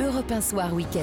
Europe 1 Soir Week-end,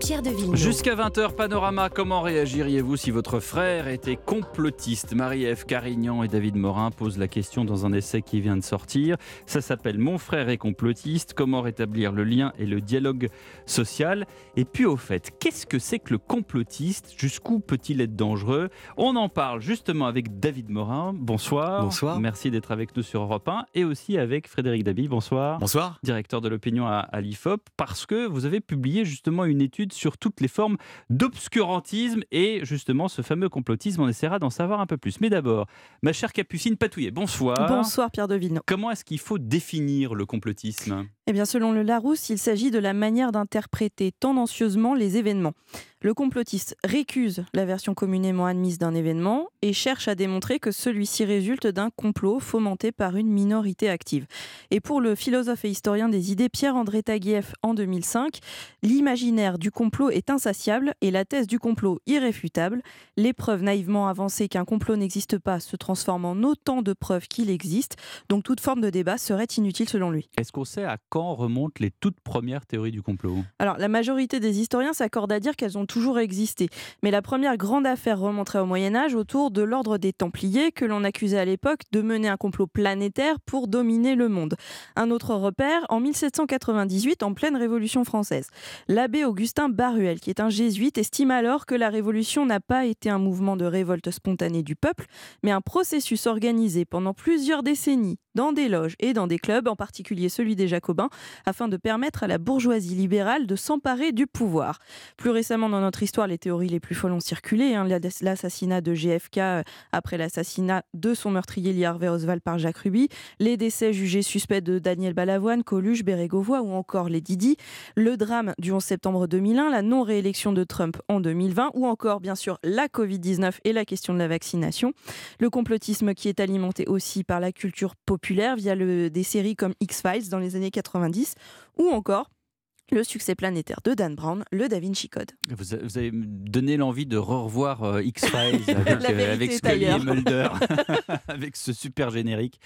Pierre de Villeneuve. Jusqu'à 20h, Panorama, comment réagiriez-vous si votre frère était complotiste? Marie-Ève Carignan et David Morin posent la question dans un essai qui vient de sortir. Ça s'appelle Mon frère est complotiste, comment rétablir le lien et le dialogue social? Et puis au fait, qu'est-ce que c'est que le complotiste? Jusqu'où peut-il être dangereux? On en parle justement avec David Morin. Bonsoir. Bonsoir. Merci d'être avec nous sur Europe 1 et aussi avec Frédéric Dabi. Bonsoir. Bonsoir. Directeur de l'opinion à, à l'IFOP, parce que vous avez publié justement une étude sur toutes les formes d'obscurantisme et justement ce fameux complotisme. On essaiera d'en savoir un peu plus. Mais d'abord, ma chère Capucine Patouillet, bonsoir. Bonsoir Pierre de Villeneuve. Comment est-ce qu'il faut définir le complotisme? Eh bien, selon le Larousse, il s'agit de la manière d'interpréter tendancieusement les événements. Le complotiste récuse la version communément admise d'un événement et cherche à démontrer que celui-ci résulte d'un complot fomenté par une minorité active. Et pour le philosophe et historien des idées Pierre-André Taguieff en 2005, l'imaginaire du complot est insatiable et la thèse du complot irréfutable. Les preuves naïvement avancées qu'un complot n'existe pas se transforment en autant de preuves qu'il existe, donc toute forme de débat serait inutile selon lui. Est-ce qu'on sait à quand remontent les toutes premières théories du complot Alors, la majorité des historiens s'accordent à dire qu'elles ont toujours existé. Mais la première grande affaire remonterait au Moyen-Âge autour de l'ordre des Templiers, que l'on accusait à l'époque de mener un complot planétaire pour dominer le monde. Un autre repère, en 1798, en pleine Révolution française. L'abbé Augustin Baruel, qui est un jésuite, estime alors que la Révolution n'a pas été un mouvement de révolte spontanée du peuple, mais un processus organisé pendant plusieurs décennies dans des loges et dans des clubs, en particulier celui des Jacobins, afin de permettre à la bourgeoisie libérale de s'emparer du pouvoir. Plus récemment dans notre histoire, les théories les plus folles ont circulé. Hein, l'assassinat de GFK euh, après l'assassinat de son meurtrier Lee Harvey Oswald par Jacques Ruby, les décès jugés suspects de Daniel Balavoine, Coluche, Bérégovoy ou encore les Didi, le drame du 11 septembre 2001, la non-réélection de Trump en 2020 ou encore bien sûr la Covid-19 et la question de la vaccination. Le complotisme qui est alimenté aussi par la culture populaire via des séries comme X-Files dans les années 90 ou encore le succès planétaire de Dan Brown, le Da Vinci Code. Vous, vous avez donné l'envie de revoir euh, X-Files avec, euh, avec Scully et Mulder, avec ce super générique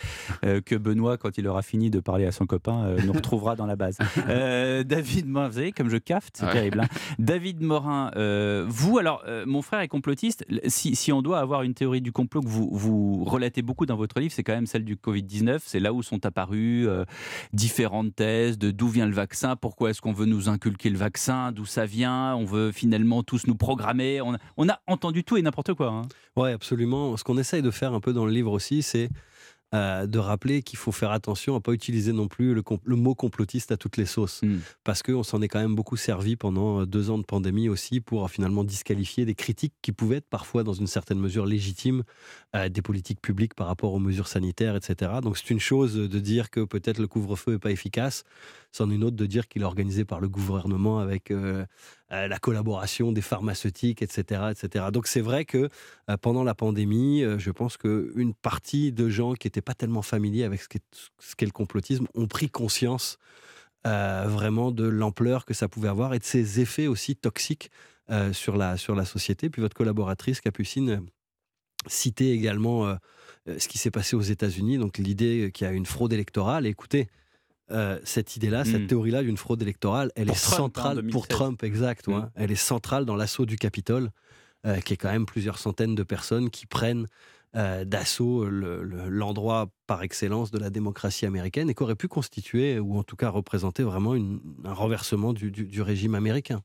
euh, que Benoît, quand il aura fini de parler à son copain, euh, nous retrouvera dans la base. Euh, David Morin, vous savez, comme je cafte, c'est Ouais. terrible. hein. David Morin, euh, vous, alors, euh, mon frère est complotiste. Si, si on doit avoir une théorie du complot que vous, vous relatez beaucoup dans votre livre, c'est quand même celle du Covid-19. C'est là où sont apparues euh, différentes thèses de d'où vient le vaccin, pourquoi est-ce qu'on veut nous inculquer le vaccin, d'où ça vient, on veut finalement tous nous programmer. On a, on entendu tout et n'importe quoi. hein. Ouais, absolument. Ce qu'on essaye de faire un peu dans le livre aussi, c'est euh, de rappeler qu'il faut faire attention à pas utiliser non plus le, mot complotiste à toutes les sauces. Mm. Parce qu'on s'en est quand même beaucoup servi pendant euh, deux ans de pandémie aussi pour euh, finalement disqualifier des critiques qui pouvaient être parfois dans une certaine mesure légitimes euh, des politiques publiques par rapport aux mesures sanitaires, etc. Donc c'est une chose de dire que peut-être le couvre-feu n'est pas efficace, c'en est une autre de dire qu'il est organisé par le gouvernement avec euh, euh, la collaboration des pharmaceutiques, etc. etc. Donc c'est vrai que euh, pendant la pandémie, euh, je pense qu'une partie de gens qui n'étaient pas tellement familiers avec ce qu'est le complotisme ont pris conscience vraiment de l'ampleur que ça pouvait avoir et de ses effets aussi toxiques sur, la, société. Puis votre collaboratrice, Capucine, citait également ce qui s'est passé aux États-Unis, donc l'idée qu'il y a une fraude électorale. Écoutez, euh, cette idée-là, cette théorie-là d'une fraude électorale, elle Pour est Trump, hein, centrale 2016. pour Trump, exact. ouais. Mm. Elle est centrale dans l'assaut du Capitole, euh, qui est quand même plusieurs centaines de personnes qui prennent euh, d'assaut le- le- l'endroit par excellence de la démocratie américaine et qui aurait pu constituer, ou en tout cas représenter vraiment une- un renversement du, du- du régime américain.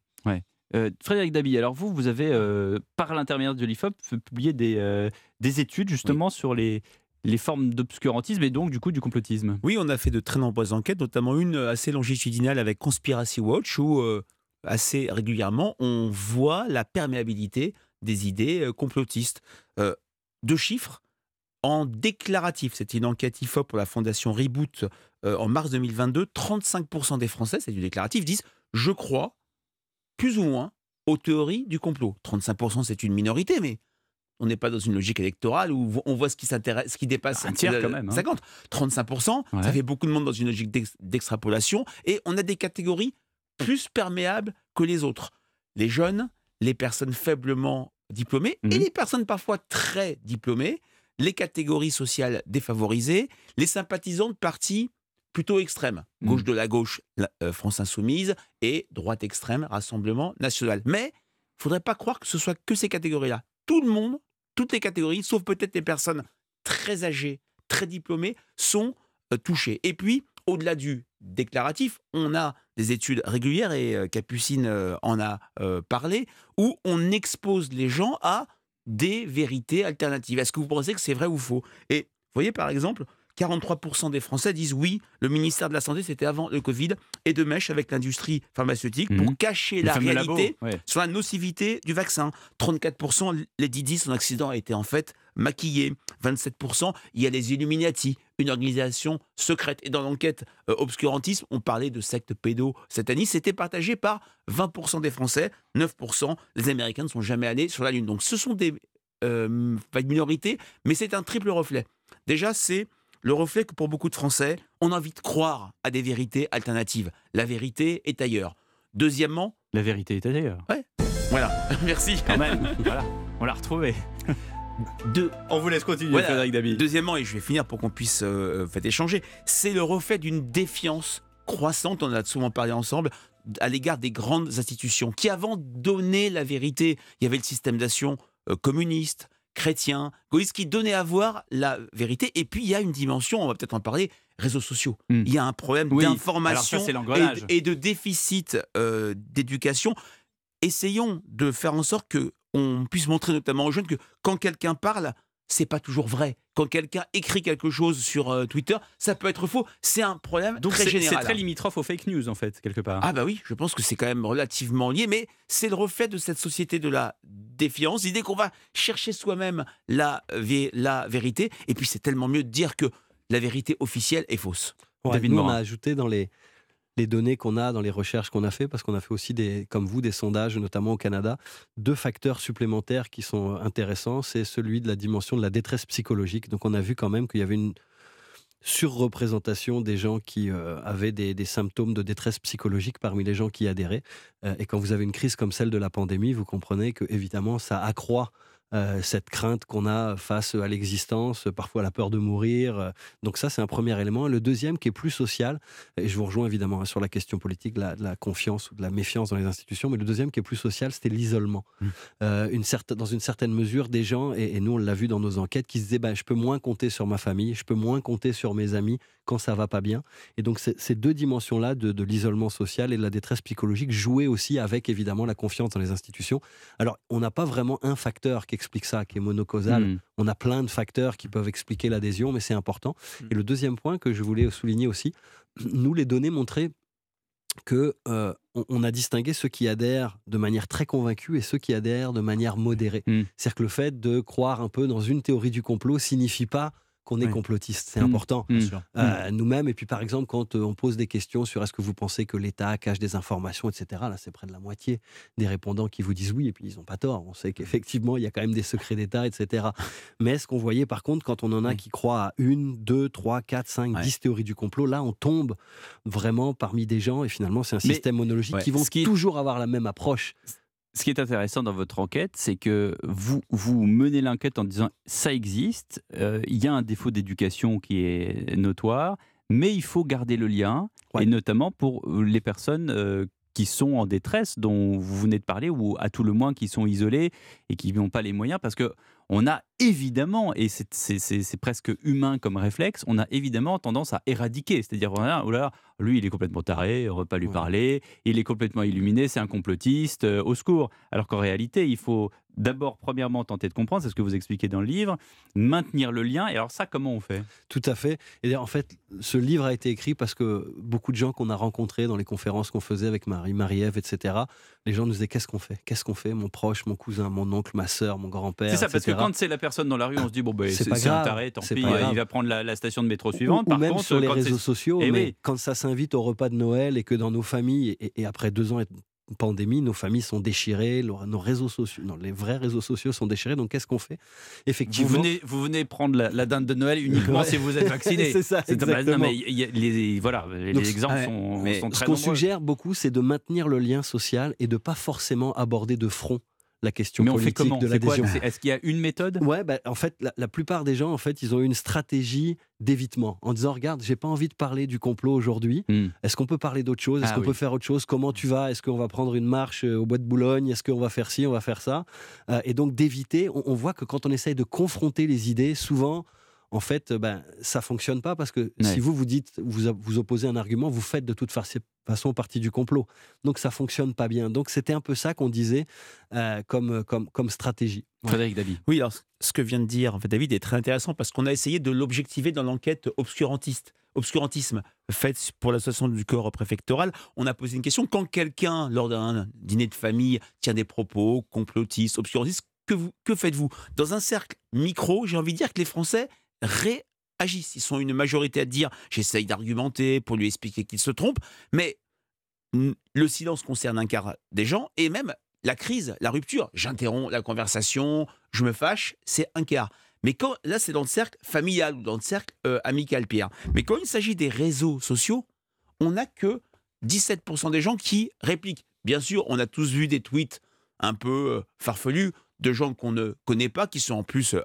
Euh, Frédéric Dabi, alors vous, vous avez, euh, par l'intermédiaire de l'IFOP, publié des, euh, des études justement sur les, les formes d'obscurantisme et donc du coup du complotisme. Oui, on a fait de très nombreuses enquêtes, notamment une assez longitudinale avec Conspiracy Watch, où euh, assez régulièrement on voit la perméabilité des idées euh, complotistes. Euh, deux chiffres en déclaratif. C'était une enquête IFOP pour la fondation Reboot euh, en mars 2022. 35% des Français, c'est du déclaratif, disent Je crois plus ou moins aux théories du complot. 35%, c'est une minorité, mais on n'est pas dans une logique électorale où on voit ce qui, s'intéresse- ce qui dépasse Un tiers quand même, hein. 50. 35%, Ouais. ça fait beaucoup de monde dans une logique d'ex- d'extrapolation. Et on a des catégories plus perméables que les autres. Les jeunes, les personnes faiblement diplômées et Mhm. les personnes parfois très diplômées, les catégories sociales défavorisées, les sympathisants de partis plutôt extrêmes. Mm. Gauche de la gauche, la- euh, France Insoumise, et droite extrême, Rassemblement National. Mais il faudrait pas croire que ce soit que ces catégories-là. Tout le monde, toutes les catégories, sauf peut-être les personnes très âgées, très diplômées, sont euh, touchées. Et puis, au-delà du déclaratif, on a des études régulières, et euh, Capucine euh, en a parlé, où on expose les gens à des vérités alternatives. Est-ce que vous pensez que c'est vrai ou faux? Et voyez, par exemple, 43% des Français disent oui, le ministère de la Santé, c'était avant le Covid, et de mèche avec l'industrie pharmaceutique Mhm. pour cacher Le la réalité labo, ouais. sur la nocivité du vaccin. 34%, les Didi, son accident a été en fait maquillé. 27%, il y a les Illuminati, une organisation secrète. Et dans l'enquête euh, obscurantisme, on parlait de secte pédo-satanistes. C'était partagé par 20% des Français, 9%. Les Américains ne sont jamais allés sur la Lune. Donc ce sont des euh, pas une minorité, mais c'est un triple reflet. Déjà, c'est le reflet que pour beaucoup de Français, on a envie de croire à des vérités alternatives. La vérité est ailleurs. Deuxièmement, La vérité est ailleurs. voilà, merci. Quand même, voilà, on l'a retrouvé. Deux, On vous laisse continuer, Voilà. Frédéric Dabi. Deuxièmement, et je vais finir pour qu'on puisse euh, fait échanger, c'est le reflet d'une défiance croissante, on en a souvent parlé ensemble, à l'égard des grandes institutions qui, avant, donnaient la vérité. Il y avait le système d'action euh, communiste, chrétien, gaulliste, qui donnait à voir la vérité. Et puis, il y a une dimension, on va peut-être en parler, réseaux sociaux. Hmm. Il y a un problème Oui, d'information et de déficit euh, d'éducation. Essayons de faire en sorte que on puisse montrer notamment aux jeunes que quand quelqu'un parle, c'est pas toujours vrai. Quand quelqu'un écrit quelque chose sur euh, Twitter, ça peut être faux. C'est un problème Donc très c'est c'est général. très limitrophe aux fake news, en fait, quelque part. Ah bah oui, je pense que c'est quand même relativement lié, mais c'est le reflet de cette société de la défiance, l'idée qu'on va chercher soi-même la, vé- la vérité, et puis c'est tellement mieux de dire que la vérité officielle est fausse. Ouais, David nous, on a ajouté dans les, les données qu'on a, dans les recherches qu'on a fait, parce qu'on a fait aussi, des, comme vous, des sondages, notamment au Canada, deux facteurs supplémentaires qui sont intéressants. C'est celui de la dimension de la détresse psychologique. Donc, on a vu quand même qu'il y avait une surreprésentation des gens qui euh, avaient des, symptômes de détresse psychologique parmi les gens qui adhéraient. Euh, et quand vous avez une crise comme celle de la pandémie, vous comprenez que évidemment ça accroît euh, cette crainte qu'on a face à l'existence, parfois la peur de mourir. euh. Donc ça, c'est un premier élément. Le deuxième, qui est plus social, et je vous rejoins évidemment hein, sur la question politique, de la, de la confiance ou de la méfiance dans les institutions, mais le deuxième qui est plus social, c'était l'isolement. Mm. Euh, une dans une certaine mesure, des gens, et, et nous on l'a vu dans nos enquêtes, qui se disaient, bah, je peux moins compter sur ma famille, je peux moins compter sur mes amis quand ça va pas bien. Et donc ces deux dimensions-là de, de l'isolement social et de la détresse psychologique jouaient aussi avec évidemment la confiance dans les institutions. Alors on n'a pas vraiment un facteur qui explique ça, qui est monocausal. Hmm. On a plein de facteurs qui peuvent expliquer l'adhésion, mais c'est important. Mm. Et le deuxième point que je voulais souligner aussi, nous, les données montraient que euh, on, a distingué ceux qui adhèrent de manière très convaincue et ceux qui adhèrent de manière modérée. Mm. C'est-à-dire que le fait de croire un peu dans une théorie du complot signifie pas qu'on est Oui. complotiste. C'est Mm. important. Euh, nous-mêmes. Et puis, par exemple, quand euh, on pose des questions sur est-ce que vous pensez que l'État cache des informations, etc., là, c'est près de la moitié des répondants qui vous disent oui, et puis ils n'ont pas tort. On sait qu'effectivement, il y a quand même des secrets d'État, etc. Mais ce qu'on voyait, par contre, quand on en a Oui. qui croient à une, deux, trois, quatre, cinq, Ouais. dix théories du complot, là, on tombe vraiment parmi des gens, et finalement, c'est un Mais- système monologique ouais, qui vont qui toujours avoir la même approche. Ce qui est intéressant dans votre enquête, c'est que vous, vous menez l'enquête en disant ça existe, euh, il y a un défaut d'éducation qui est notoire, mais il faut garder le lien, Ouais. et notamment pour les personnes euh, qui sont en détresse, dont vous venez de parler, ou à tout le moins qui sont isolées et qui n'ont pas les moyens, parce que on a évidemment, et c'est- presque humain comme réflexe, on a évidemment tendance à éradiquer. C'est-à-dire, voilà, oh là là, lui, il est complètement taré, on ne va pas lui parler, il est complètement illuminé, c'est un complotiste, euh, au secours. Alors qu'en réalité, il faut d'abord, premièrement, tenter de comprendre, c'est ce que vous expliquez dans le livre, maintenir le lien. Et alors ça, comment on fait? Tout à fait. Et en fait, ce livre a été écrit parce que beaucoup de gens qu'on a rencontrés dans les conférences qu'on faisait avec Marie, Marie-Ève, etc., les gens nous disaient qu'est-ce qu'on fait? Qu'est-ce qu'on fait? Mon proche, mon cousin, mon oncle, ma sœur, mon grand-père. C'est ça, parce que etc.. quand c'est la personne dans la rue, on se dit, bon, ben, C'est un grave, taré, tant pis, il va prendre la, la station de métro suivante. ou, Par même contre, sur les réseaux sociaux, Eh mais oui. quand ça s'invite au repas de Noël et que dans nos familles, et, et après deux ans de pandémie, nos familles sont déchirées, nos réseaux sociaux, non, les vrais réseaux sociaux sont déchirés, donc qu'est-ce qu'on fait? Vous Effectivement. venez, vous venez prendre la, la dinde de Noël uniquement Ouais. si vous êtes vacciné. c'est ça, bah, non, exactement. mais il y a les, voilà, les Donc, exemples ouais, sont, sont Ce très qu'on nombreux. suggère beaucoup, c'est de maintenir le lien social et de pas forcément aborder de front la question Mais on fait comment de l'adhésion. Est-ce qu'il y a une méthode Ouais, bah, en fait, la, la plupart des gens, en fait, ils ont une stratégie d'évitement en disant regarde, j'ai pas envie de parler du complot aujourd'hui. Hmm. Est-ce qu'on peut parler d'autre chose? Est-ce Ah qu'on oui. peut faire autre chose? Comment tu vas? Est-ce qu'on va prendre une marche euh, au bois de Boulogne? Est-ce qu'on va faire ci? On va faire ça? Euh, Et donc d'éviter. On, on voit que quand on essaye de confronter les idées, souvent. En fait, euh, ben, ça fonctionne pas parce que Ouais. si vous vous dites, vous, vous opposez un argument, vous faites de toute fa- façon partie du complot. Donc ça fonctionne pas bien. Donc c'était un peu ça qu'on disait euh, comme, comme, comme stratégie. Ouais. Frédéric David. Oui, alors ce que vient de dire en fait, David est très intéressant parce qu'on a essayé de l'objectiver dans l'enquête obscurantiste, obscurantisme faite pour l'association du corps préfectoral. On a posé une question quand quelqu'un, lors d'un dîner de famille, tient des propos complotistes, obscurantistes, que, vous, que faites-vous? Dans un cercle micro, j'ai envie de dire que les Français réagissent. Ils sont une majorité à dire j'essaye d'argumenter pour lui expliquer qu'il se trompe, mais le silence concerne un quart des gens et même la crise, la rupture, j'interromps la conversation, je me fâche, c'est un quart. Mais quand là, c'est dans le cercle familial ou dans le cercle euh, amical, Pierre. Mais quand il s'agit des réseaux sociaux, on n'a que 17% des gens qui répliquent. Bien sûr, on a tous vu des tweets un peu euh, farfelus de gens qu'on ne connaît pas, qui sont en plus euh,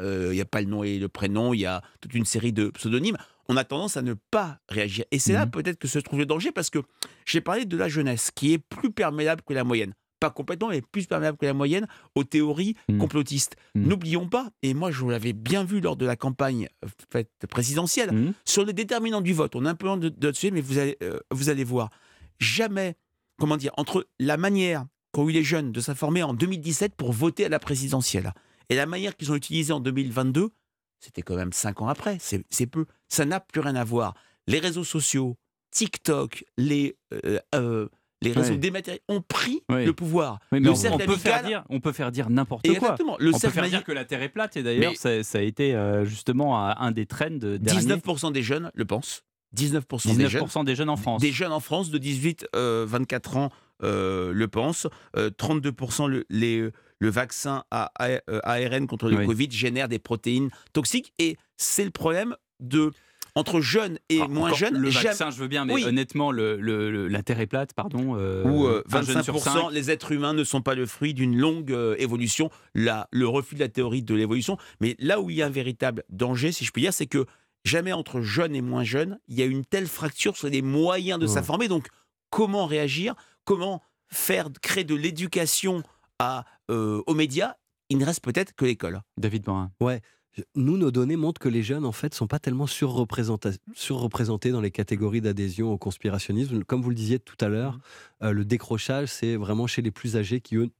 Euh, Il n'y a pas le nom et le prénom, il y a toute une série de pseudonymes. On a tendance à ne pas réagir. Et c'est là Mhm. peut-être que se trouve le danger, parce que j'ai parlé de la jeunesse, qui est plus perméable que la moyenne. Pas complètement, mais plus perméable que la moyenne aux théories Mhm. complotistes. Mhm. N'oublions pas, et moi je l'avais bien vu lors de la campagne euh, faite présidentielle, sur les déterminants du vote, on est un peu de, de dessus, mais vous allez, euh, vous allez voir, jamais, comment dire, entre la manière qu'ont eu les jeunes de s'informer en 2017 pour voter à la présidentielle et la manière qu'ils ont utilisée en 2022, c'était quand même cinq ans après, c'est peu. Ça n'a plus rien à voir. Les réseaux sociaux, TikTok, les, euh, euh, les réseaux Ouais. dématérialisés ont pris Ouais. le pouvoir. Oui, mais le on, peut faire dire, on peut faire dire n'importe quoi. Exactement. Le on peut faire dire que la Terre est plate et d'ailleurs ça, ça a été euh, justement un des trends derniers. 19% des jeunes le pensent. 19%, des jeunes. 19% des jeunes en France. Des jeunes en France de 18 euh, 24 ans le pensent. Euh, 32% le, les, le vaccin à, à- euh, ARN contre le Oui. Covid génère des protéines toxiques. Et c'est le problème de entre jeunes et Ah, moins jeunes. Le jamais- vaccin, je veux bien, mais Oui. honnêtement, le, le- la Terre est plate, pardon. euh, où euh, un jeune sur 25% cinq. les êtres humains ne sont pas le fruit d'une longue euh, évolution, la, le refus de la théorie de l'évolution. Mais là où il y a un véritable danger, si je puis dire, c'est que jamais entre jeunes et moins jeunes, il y a une telle fracture sur les moyens de Ouais. s'informer. Donc, comment réagir? Comment faire créer de l'éducation à, euh, aux médias Il ne reste peut-être que l'école. David Morin. Nous, nos données montrent que les jeunes, en fait, sont pas tellement surreprésentés dans les catégories d'adhésion au conspirationnisme. Comme vous le disiez tout à l'heure, euh, le décrochage, c'est vraiment chez les plus âgés qui, eux,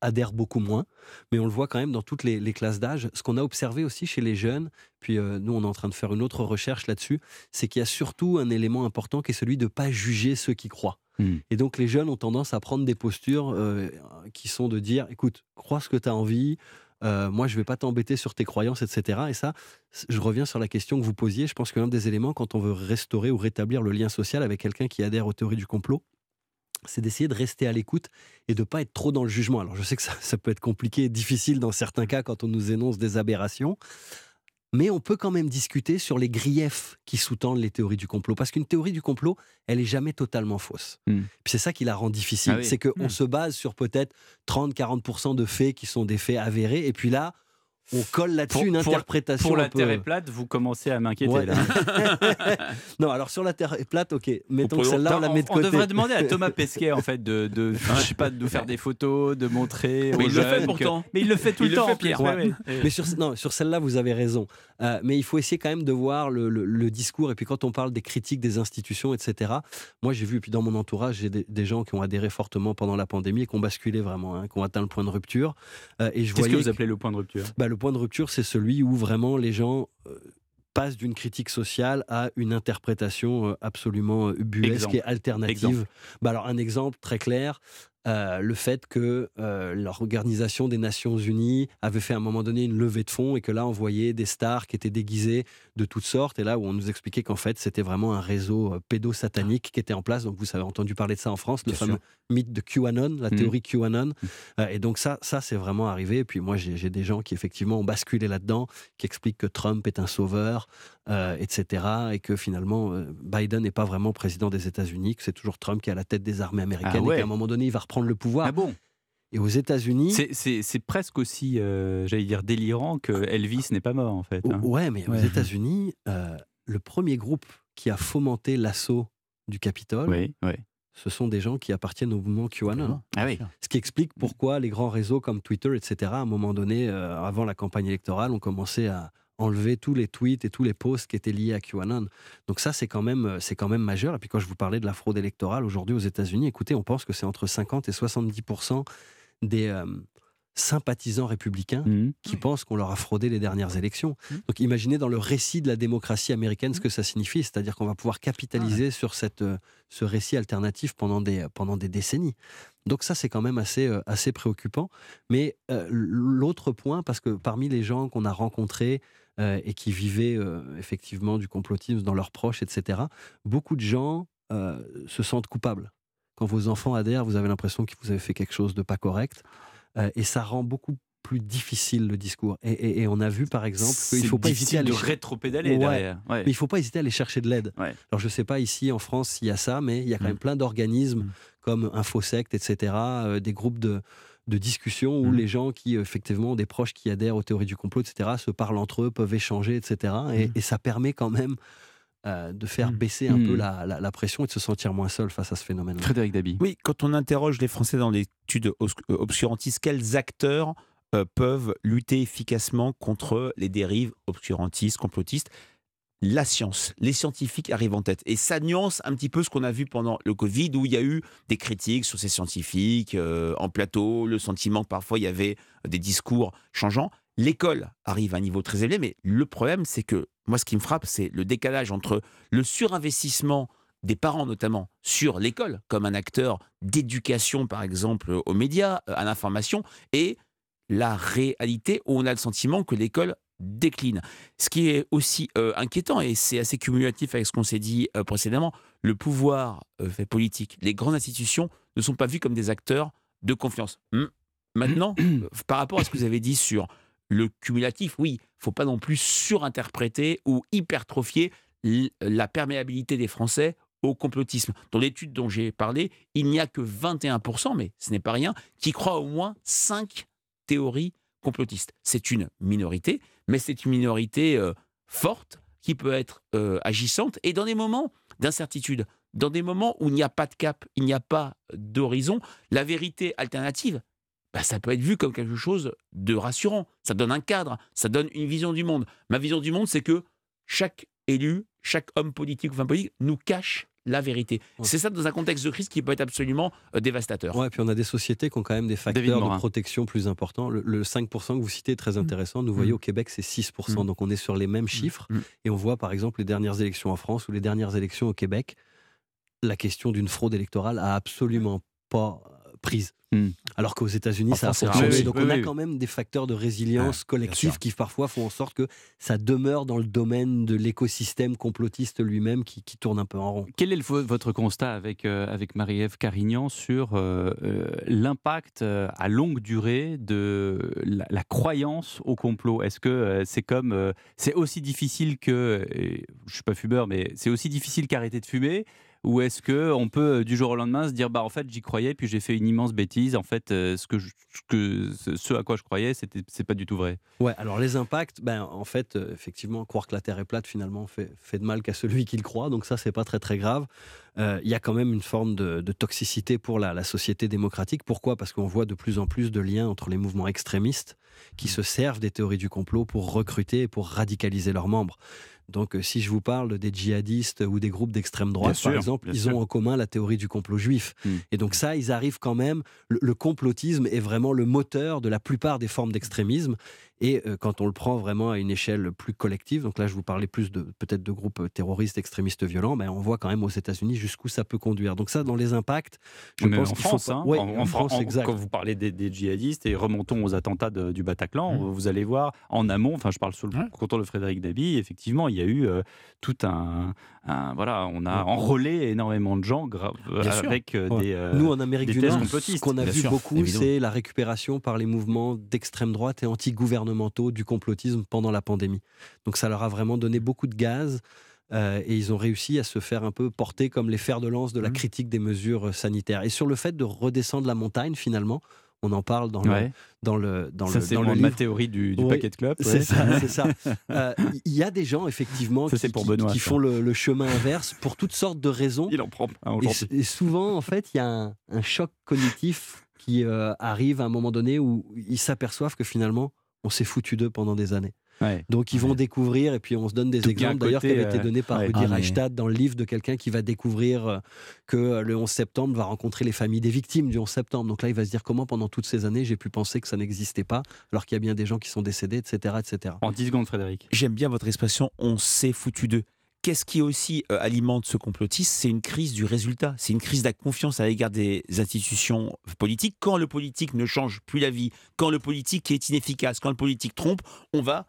adhèrent beaucoup moins. Mais on le voit quand même dans toutes les, les classes d'âge. Ce qu'on a observé aussi chez les jeunes, puis euh, nous, on est en train de faire une autre recherche là-dessus, c'est qu'il y a surtout un élément important qui est celui de ne pas juger ceux qui croient. Hmm. Et donc les jeunes ont tendance à prendre des postures euh, qui sont de dire, écoute, crois ce que tu as envie, euh, moi je vais pas t'embêter sur tes croyances, etc. Et ça, je reviens sur la question que vous posiez, je pense que l'un des éléments quand on veut restaurer ou rétablir le lien social avec quelqu'un qui adhère aux théories du complot, c'est d'essayer de rester à l'écoute et de pas être trop dans le jugement. Alors je sais que ça, ça peut être compliqué et difficile dans certains cas quand on nous énonce des aberrations, mais on peut quand même discuter sur les griefs qui sous-tendent les théories du complot. Parce qu'une théorie du complot, elle est jamais totalement fausse. Hmm. Puis c'est ça qui la rend difficile. Ah oui. C'est qu'on Hmm. se base sur peut-être 30-40% de faits qui sont des faits avérés. Et puis là, on colle là-dessus Pour- une interprétation. Pour la peu- Terre est plate, vous commencez à m'inquiéter Ouais. là. non, alors sur la Terre est plate, ok. Mettons que celle-là, on la met de on, côté. devrait demander à Thomas Pesquet en fait de, de je sais pas, de nous faire des photos, de montrer Mais aux il le fait pourtant. que- Mais il le fait tout Il le le temps, fait, Pierre. Pierre. Ouais, ouais. Mais sur, non, sur celle-là, vous avez raison. Euh, mais il faut essayer quand même de voir le, le- le discours. Et puis quand on parle des critiques des institutions, etc., moi j'ai vu, et puis dans mon entourage, j'ai des, des gens qui ont adhéré fortement pendant la pandémie et qui ont basculé vraiment, hein, qui ont atteint le point de rupture. Euh, et je Qu'est-ce que vous appelez le point de rupture? Bah, le point de rupture, c'est celui où vraiment les gens euh, passent d'une critique sociale à une interprétation euh, absolument euh, ubuesque Exemple. et alternative. Bah, alors un exemple très clair, euh, le fait que euh, l'Organisation des Nations Unies avait fait à un moment donné une levée de fonds et que là on voyait des stars qui étaient déguisées de toutes sortes et là où on nous expliquait qu'en fait c'était vraiment un réseau euh, pédosatanique qui était en place. Donc vous avez entendu parler de ça en France, le Bien fameux sûr. mythe de QAnon, la Mhm. théorie QAnon. Euh, et donc ça, ça c'est vraiment arrivé. Et puis moi j'ai des gens qui effectivement ont basculé là-dedans, qui expliquent que Trump est un sauveur, euh, etc. Et que finalement euh, Biden n'est pas vraiment président des États-Unis, que c'est toujours Trump qui est à la tête des armées américaines Ah ouais. et qu'à un moment donné il va reprendre le pouvoir. Ah bon? Et aux États-Unis. C'est- presque aussi, euh, j'allais dire, délirant que Elvis n'est pas mort, en fait. Hein. Ouais, mais aux Ouais. États-Unis, euh, le premier groupe qui a fomenté l'assaut du Capitole, Oui, oui. ce sont des gens qui appartiennent au mouvement QAnon. Ah oui. Ce qui explique pourquoi les grands réseaux comme Twitter, etc., à un moment donné, euh, avant la campagne électorale, ont commencé à enlever tous les tweets et tous les posts qui étaient liés à QAnon. Donc ça, c'est quand même, euh, c'est quand même majeur. Et puis quand je vous parlais de la fraude électorale aujourd'hui aux États-Unis, écoutez, on pense que c'est entre 50 et 70% des euh, sympathisants républicains Mhm. qui pensent qu'on leur a fraudé les dernières élections. Mmh. Donc imaginez dans le récit de la démocratie américaine ce que ça signifie, c'est-à-dire qu'on va pouvoir capitaliser sur cette, euh, ce récit alternatif pendant des, pendant des décennies. Donc ça, c'est quand même assez, euh, assez préoccupant. Mais euh, l'autre point, parce que parmi les gens qu'on a rencontrés euh, et qui vivaient euh, effectivement du complotisme dans leurs proches, etc., beaucoup de gens euh, se sentent coupables. Quand vos enfants adhèrent, vous avez l'impression que vous avez fait quelque chose de pas correct. Euh, et ça rend beaucoup plus difficile le discours. Et, et- et on a vu par exemple qu'il ne faut pas hésiter à de aller cher- rétro-pédaler Ouais. derrière. Ouais. mais il faut pas hésiter à aller chercher de l'aide. Ouais. Alors je sais pas ici en France s'il y a ça, mais il y a quand Mm. même plein d'organismes Mm. comme Infosect, etc., euh, des groupes de, de discussion où Mm. les gens qui effectivement ont des proches qui adhèrent aux théories du complot, etc., se parlent entre eux, peuvent échanger, etc. Et, Mm. et ça permet quand même euh, de faire Mm. baisser un peu la, la- la pression et de se sentir moins seul face à ce phénomène. Frédéric Dabi. Oui, quand on interroge les Français dans l'étude euh, obscurantiste, quels acteurs euh, peuvent lutter efficacement contre les dérives obscurantistes, complotistes? La science, les scientifiques arrivent en tête. Et ça nuance un petit peu ce qu'on a vu pendant le Covid, où il y a eu des critiques sur ces scientifiques euh, en plateau, le sentiment que parfois il y avait des discours changeants. L'école arrive à un niveau très élevé, mais le problème, c'est que moi, ce qui me frappe, c'est le décalage entre le surinvestissement des parents notamment sur l'école comme un acteur d'éducation par exemple aux médias, à l'information et la réalité où on a le sentiment que l'école décline. Ce qui est aussi euh, inquiétant et c'est assez cumulatif avec ce qu'on s'est dit euh, précédemment, le pouvoir euh, fait politique, les grandes institutions ne sont pas vues comme des acteurs de confiance. Hmm. Maintenant, par rapport à ce que vous avez dit sur le cumulatif, oui, faut pas non plus surinterpréter ou hypertrophier la perméabilité des Français au complotisme. Dans l'étude dont j'ai parlé, il n'y a que 21%, mais ce n'est pas rien, qui croient au moins 5 théories complotistes. C'est une minorité, mais c'est une minorité euh, forte qui peut être euh, agissante et dans des moments d'incertitude, dans des moments où il n'y a pas de cap, il n'y a pas d'horizon, la vérité alternative, bah, ça peut être vu comme quelque chose de rassurant. Ça donne un cadre, ça donne une vision du monde. Ma vision du monde, c'est que chaque élu, chaque homme politique ou femme politique nous cache la vérité. Ouais. C'est ça dans un contexte de crise qui peut être absolument euh, dévastateur. Ouais, puis on a des sociétés qui ont quand même des facteurs de protection plus importants. Le, le 5% que vous citez est très intéressant. Nous voyons au Québec, c'est 6%. Mm. Donc on est sur les mêmes chiffres. Et on voit par exemple les dernières élections en France ou les dernières élections au Québec, la question d'une fraude électorale a absolument pas euh, prise. Alors qu'aux États-Unis, En ça a France, fonctionné. Donc Oui, on a oui. quand même des facteurs de résilience collective sûr. qui parfois font en sorte que ça demeure dans le domaine de l'écosystème complotiste lui-même qui, qui tourne un peu en rond. Quel est le- votre constat avec, euh, avec Marie-Ève Carignan sur euh, euh, l'impact à longue durée de la, la croyance au complot? Est-ce que c'est comme c'est aussi difficile que je suis pas fumeur mais c'est aussi difficile qu'arrêter de fumer ou est-ce que on peut euh, du jour au lendemain se dire bah en fait j'y croyais puis j'ai fait une immense bêtise en fait euh, ce que ce à quoi je croyais c'était c'est pas du tout vrai. Ouais, alors les impacts, ben, en fait, euh, effectivement, croire que la Terre est plate, finalement, fait, fait de mal qu'à celui qui le croit. Donc ça, c'est pas très très grave. Il y a quand même une forme de, de toxicité pour la, la société démocratique. Pourquoi? Parce qu'on voit de plus en plus de liens entre les mouvements extrémistes qui se servent des théories du complot pour recruter et pour radicaliser leurs membres. Donc, euh, si je vous parle des djihadistes ou des groupes d'extrême droite, Bien par sûr, exemple, ils sûr. ont en commun la théorie du complot juif. Mm. Et donc ça, ils arrivent quand même. Le, le complotisme est vraiment le moteur de la plupart des formes d'extrémisme. Et euh, quand on le prend vraiment à une échelle plus collective, donc là je vous parlais plus de peut-être de groupes euh, terroristes, extrémistes violents, ben, on voit quand même aux États-Unis jusqu'où ça peut conduire. Donc ça, dans les impacts, je Mais pense en faut France, pas- hein, Ouais, en, France, en- exact. Quand vous parlez des, des djihadistes et remontons aux attentats de- du Bataclan, Mmh. vous allez voir en amont, enfin je parle sous le Ouais. contrôle de Frédéric Dabi, effectivement il y a eu euh, tout un, un- voilà, on a enrôlé énormément de gens sûr. avec euh, Ouais. des. euh, Nous, en Amérique du Nord, ce qu'on a bien vu sûr, beaucoup, c'est la récupération par les mouvements d'extrême droite et anti-gouvernementaux du complotisme pendant la pandémie. Donc ça leur a vraiment donné beaucoup de gaz. euh, et ils ont réussi à se faire un peu porter comme les fers de lance de la Mhm. critique des mesures euh, sanitaires. Et sur le fait de redescendre la montagne, finalement, On en parle dans le, Ouais. dans le, dans ça, le, dans le ma théorie du, du Oui, paquet de clubs. C'est ça, c'est ça. Euh, Il y a des gens, effectivement, Ça, qui, pour Benoît, font le, le chemin inverse pour toutes sortes de raisons. Il en prend Et, et souvent, en fait, il y a un, un choc cognitif qui euh, arrive à un moment donné où ils s'aperçoivent que finalement, on s'est foutu d'eux pendant des années. Ouais. Donc, ils vont Ouais. découvrir, et puis on se donne des exemples d'ailleurs qui avaient été euh, donnés par ouais. Rudy Ah, mais- Reichstadt dans le livre de quelqu'un qui va découvrir euh, que le 11 septembre va rencontrer les familles des victimes du 11 septembre. Donc là, il va se dire comment pendant toutes ces années, j'ai pu penser que ça n'existait pas, alors qu'il y a bien des gens qui sont décédés, etc. etc. En 10 secondes, Frédéric. J'aime bien votre expression on s'est foutu d'eux. Qu'est-ce qui aussi euh, alimente ce complotisme C'est une crise du résultat, c'est une crise de la confiance à l'égard des institutions politiques. Quand le politique ne change plus la vie, quand le politique est inefficace, quand le politique trompe, on va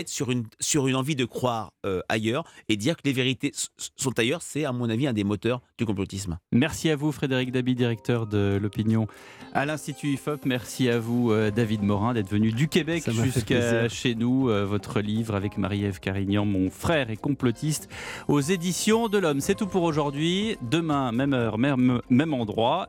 être sur une, sur une envie de croire euh, ailleurs et dire que les vérités sont ailleurs, c'est à mon avis un des moteurs du complotisme. Merci à vous, Frédéric Dabi, directeur de l'opinion à l'Institut IFOP. Merci à vous, euh, David Morin, d'être venu du Québec jusqu'à chez nous. Euh, Votre livre avec Marie-Ève Carignan, Mon frère est complotiste, aux éditions de l'Homme. C'est tout pour aujourd'hui. Demain, même heure, même, même endroit.